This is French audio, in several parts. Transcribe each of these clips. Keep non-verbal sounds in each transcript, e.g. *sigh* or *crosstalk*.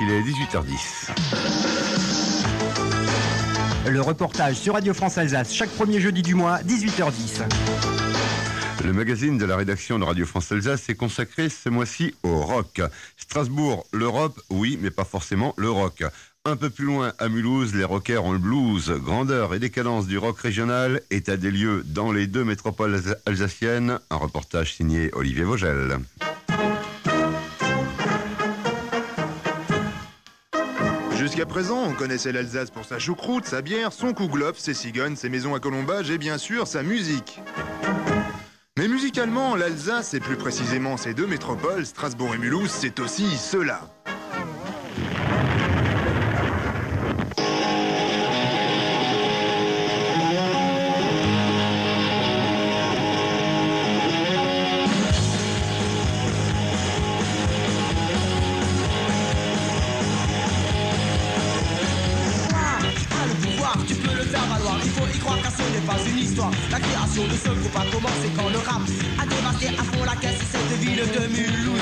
Il est 18h10. Le reportage sur Radio France Alsace chaque premier jeudi du mois, 18h10. Le magazine de la rédaction de Radio France Alsace est consacré ce mois-ci au rock. Strasbourg, l'Europe, oui, mais pas forcément le rock. Un peu plus loin, à Mulhouse, les rockers ont le blues. Grandeur et décadence du rock régional, état des lieux dans les deux métropoles alsaciennes. Un reportage signé Olivier Vogel. Jusqu'à présent, on connaissait l'Alsace pour sa choucroute, sa bière, son kouglof, ses cigognes, ses maisons à colombage et bien sûr sa musique. Mais musicalement, l'Alsace, et plus précisément ses deux métropoles, Strasbourg et Mulhouse, c'est aussi cela. La création de ce groupe a commencé quand le rap a dévasté à fond la caisse cette ville de Mulhouse.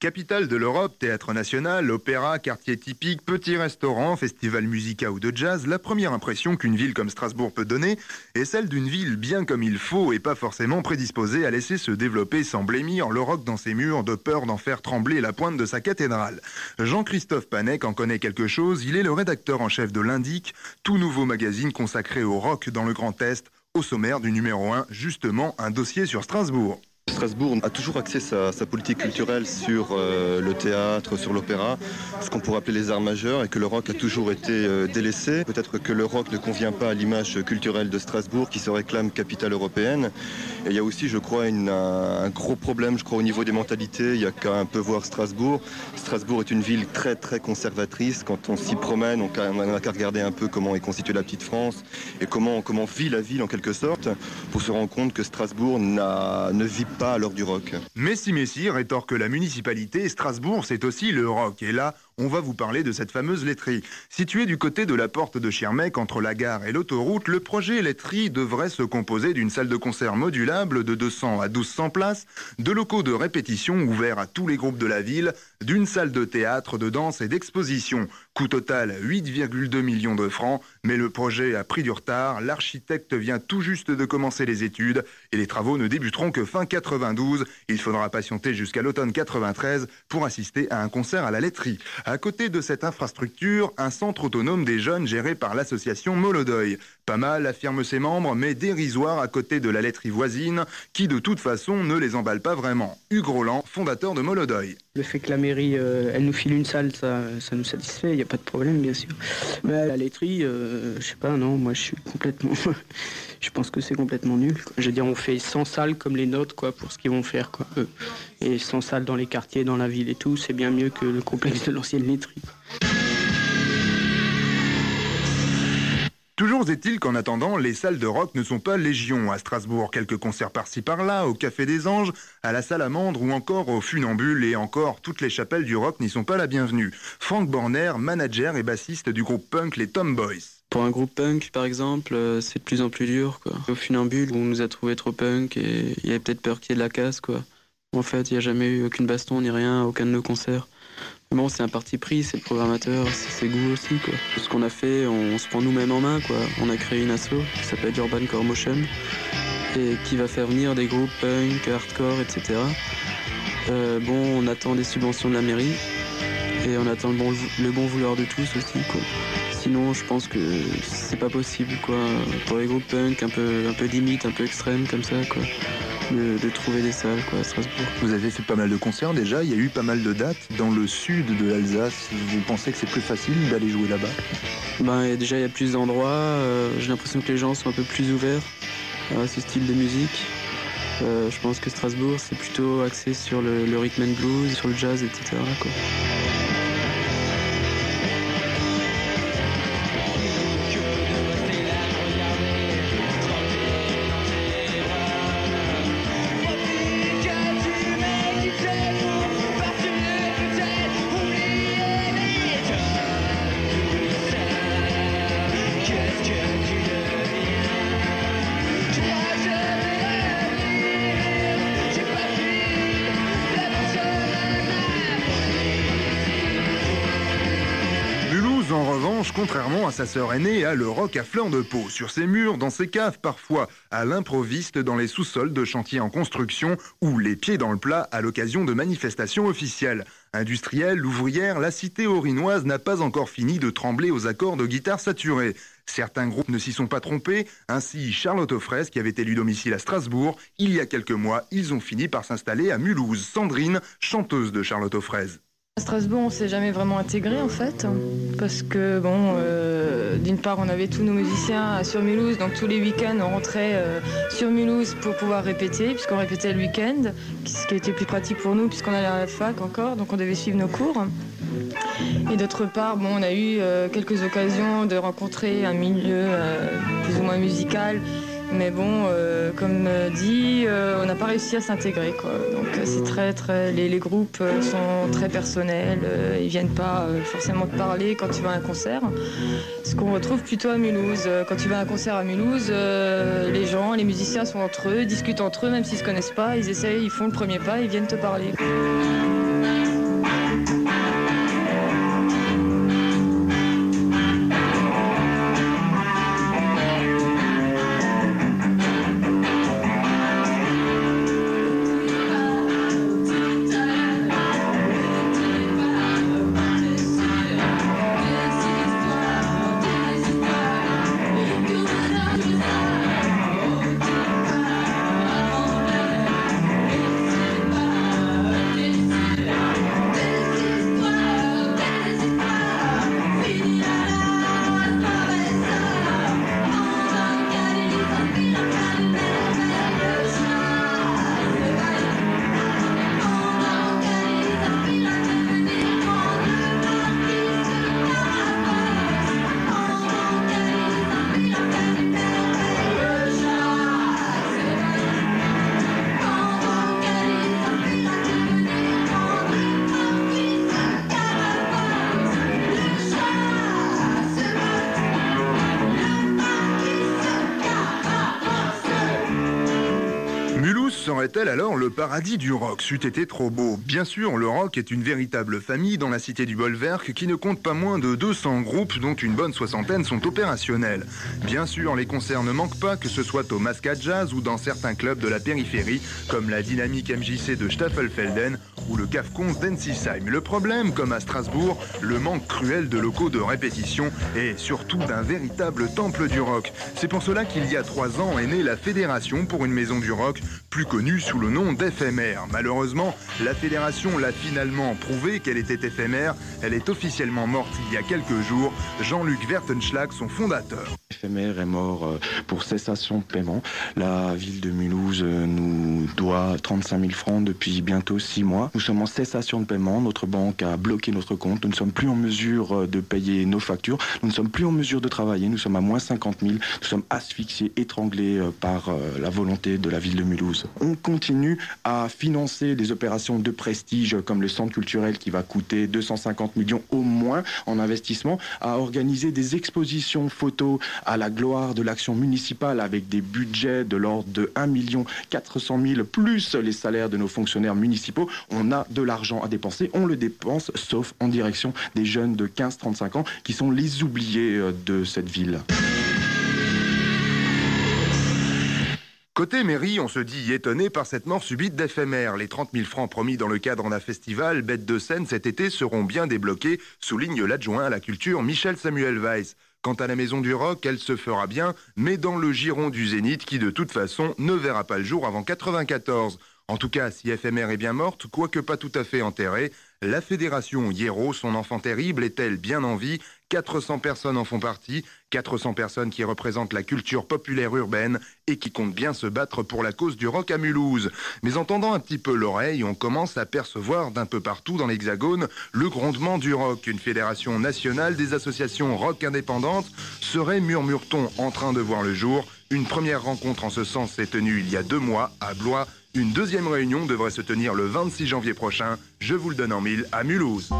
Capitale de l'Europe, théâtre national, opéra, quartier typique, petit restaurant, festival musica ou de jazz, la première impression qu'une ville comme Strasbourg peut donner est celle d'une ville bien comme il faut et pas forcément prédisposée à laisser se développer sans blêmir le rock dans ses murs de peur d'en faire trembler la pointe de sa cathédrale. Jean-Christophe Panek en connaît quelque chose, il est le rédacteur en chef de l'Indic, tout nouveau magazine consacré au rock dans le Grand Est, au sommaire du numéro 1, justement un dossier sur Strasbourg. Strasbourg a toujours axé sa, politique culturelle sur euh, le théâtre, sur l'opéra, ce qu'on pourrait appeler les arts majeurs, et que le rock a toujours été euh, délaissé. Peut-être que le rock ne convient pas à l'image culturelle de Strasbourg, qui se réclame capitale européenne. Et il y a aussi, je crois, un, gros problème, je crois, au niveau des mentalités. Il y a qu'à un peu voir Strasbourg. Strasbourg est une ville très, très conservatrice. Quand on s'y promène, on n'a qu'à regarder un peu comment est constituée la petite France et comment, comment vit la ville en quelque sorte, pour se rendre compte que Strasbourg ne vit pas à l'heure du rock. Messi Messi rétorque la municipalité, Strasbourg c'est aussi le rock. Et là, on va vous parler de cette fameuse laiterie. Située du côté de la porte de Schirmeck, entre la gare et l'autoroute, le projet laiterie devrait se composer d'une salle de concert modulable de 200 à 1200 places, de locaux de répétition ouverts à tous les groupes de la ville, d'une salle de théâtre, de danse et d'exposition. Coût total 8,2 millions de francs, mais le projet a pris du retard. L'architecte vient tout juste de commencer les études et les travaux ne débuteront que fin 92. Il faudra patienter jusqu'à l'automne 93 pour assister à un concert à la laiterie. À côté de cette infrastructure, un centre autonome des jeunes géré par l'association Molodoy. Pas mal, affirment ses membres, mais dérisoire à côté de la laiterie voisine, qui de toute façon ne les emballe pas vraiment. Hugues Roland, fondateur de Molodoy. Le fait que la mairie, euh, elle nous file une salle, ça, nous satisfait, il n'y a pas de problème, bien sûr. Mais la laiterie, euh, je sais pas, non, moi je suis complètement. *laughs* je pense que c'est complètement nul. Je veux dire, on fait 100 salles comme les nôtres, quoi, pour ce qu'ils vont faire, quoi. Et 100 salles dans les quartiers, dans la ville et tout, c'est bien mieux que le complexe de l'ancienne laiterie. Toujours est-il qu'en attendant, les salles de rock ne sont pas légion. À Strasbourg, quelques concerts par-ci par-là, au Café des Anges, à la Salamandre ou encore au Funambule et encore, toutes les chapelles du rock n'y sont pas la bienvenue. Frank Borner, manager et bassiste du groupe punk Les Tomboys. Pour un groupe punk, par exemple, euh, c'est de plus en plus dur. Quoi. Au funambule, on nous a trouvé trop punk et il y avait peut-être peur qu'il y ait de la casse. Quoi. En fait, il n'y a jamais eu aucune baston ni rien aucun de nos concerts. Mais bon, c'est un parti pris, c'est le programmateur, c'est ses goûts aussi. Quoi. Ce qu'on a fait, on se prend nous-mêmes en main. Quoi. On a créé une asso qui s'appelle Urban Core Motion et qui va faire venir des groupes punk, hardcore, etc. Euh, bon, on attend des subventions de la mairie et on attend le bon, le bon vouloir de tous aussi. Quoi. Sinon, je pense que c'est pas possible, quoi. Pour les groupes punk, un peu, un peu limite, un peu extrême, comme ça, quoi. de, de trouver des salles quoi, à Strasbourg. Vous avez fait pas mal de concerts déjà, il y a eu pas mal de dates dans le sud de l'Alsace. Vous pensez que c'est plus facile d'aller jouer là-bas? Ben, et déjà, il y a plus d'endroits. euh, J'ai l'impression que les gens sont un peu plus ouverts à ce style de musique. Euh, je pense que Strasbourg, c'est plutôt axé sur le, le rhythm and blues, sur le jazz, etc. Quoi. Contrairement à sa sœur aînée, a le rock à flanc de peau. Sur ses murs, dans ses caves, parfois à l'improviste, dans les sous-sols de chantiers en construction ou les pieds dans le plat à l'occasion de manifestations officielles. Industrielle, ouvrière, la cité orinoise n'a pas encore fini de trembler aux accords de guitare saturée. Certains groupes ne s'y sont pas trompés, ainsi Charlotte Offraise, qui avait élu domicile à Strasbourg, il y a quelques mois, ils ont fini par s'installer à Mulhouse. Sandrine, chanteuse de Charlotte Offraise. À Strasbourg, on s'est jamais vraiment intégré en fait, parce que bon, euh, d'une part, on avait tous nos musiciens sur Mulhouse, donc tous les week-ends, on rentrait euh, sur Mulhouse pour pouvoir répéter, puisqu'on répétait le week-end, ce qui était plus pratique pour nous, puisqu'on allait à la fac encore, donc on devait suivre nos cours. Et d'autre part, on a eu euh, quelques occasions de rencontrer un milieu plus ou moins musical. Mais bon, euh, comme euh, dit, euh, on n'a pas réussi à s'intégrer. Donc c'est très, très, les, groupes sont très personnels. euh, ils viennent pas forcément te parler quand tu vas à un concert. Ce qu'on retrouve plutôt à Mulhouse. Quand tu vas à un concert à Mulhouse, les gens, les musiciens sont entre eux, discutent entre eux, même s'ils se connaissent pas. Ils essayent, ils font le premier pas, ils viennent te parler. Serait-elle alors le paradis du rock C'eût été trop beau. Bien sûr, le rock est une véritable famille dans la cité du Bolwerk qui ne compte pas moins de 200 groupes dont une bonne soixantaine sont opérationnels. Bien sûr, les concerts ne manquent pas, que ce soit au Mascad Jazz ou dans certains clubs de la périphérie, comme la dynamique MJC de Staffelfelden ou le Cafcons d'Ensisheim. Le problème, comme à Strasbourg, le manque cruel de locaux de répétition et surtout d'un véritable temple du rock. C'est pour cela qu'il y a trois ans est née la Fédération pour une maison du rock, plus connue sous le nom d'FMR. Malheureusement, la fédération l'a finalement prouvé qu'elle était éphémère. Elle est officiellement morte il y a quelques jours. Jean-Luc Vertenschlag, son fondateur. FMR est mort euh, pour cessation de paiement. La ville de Mulhouse euh, nous doit 35 000 francs depuis bientôt 6 mois. Nous sommes en cessation de paiement. Notre banque a bloqué notre compte. Nous ne sommes plus en mesure euh, de payer nos factures. Nous ne sommes plus en mesure de travailler. Nous sommes à moins 50 000. Nous sommes asphyxiés, étranglés par la volonté de la ville de Mulhouse. On continue à financer des opérations de prestige comme le centre culturel qui va coûter 250 millions au moins en investissement, à organiser des expositions photos à la gloire de l'action municipale avec des budgets de l'ordre de 1 400 000 plus les salaires de nos fonctionnaires municipaux. On a de l'argent à dépenser, on le dépense sauf en direction des jeunes de 15-35 ans qui sont les oubliés euh, de cette ville. Côté mairie, on se dit étonné par cette mort subite d'éphémère. Les 30 000 francs promis dans le cadre d'un festival Bête de scène cet été seront bien débloqués, souligne l'adjoint à la culture Michel Samuel Weiss. Quant à la Maison du Rock, elle se fera bien, mais dans le giron du Zénith qui de toute façon ne verra pas le jour avant 94. En tout cas, si FMR est bien morte, quoique pas tout à fait enterrée, la fédération Hiero, son enfant terrible, est-elle bien en vie? 400 personnes en font partie, 400 personnes qui représentent la culture populaire urbaine et qui comptent bien se battre pour la cause du rock à Mulhouse. Mais en tendant un petit peu l'oreille, on commence à percevoir d'un peu partout dans l'Hexagone le grondement du rock. Une fédération nationale des associations rock indépendantes serait, murmure-t-on, en train de voir le jour. Une première rencontre en ce sens s'est tenue il y a deux mois à Blois. Une deuxième réunion devrait se tenir le 26 janvier prochain. Je vous le donne en mille à Mulhouse.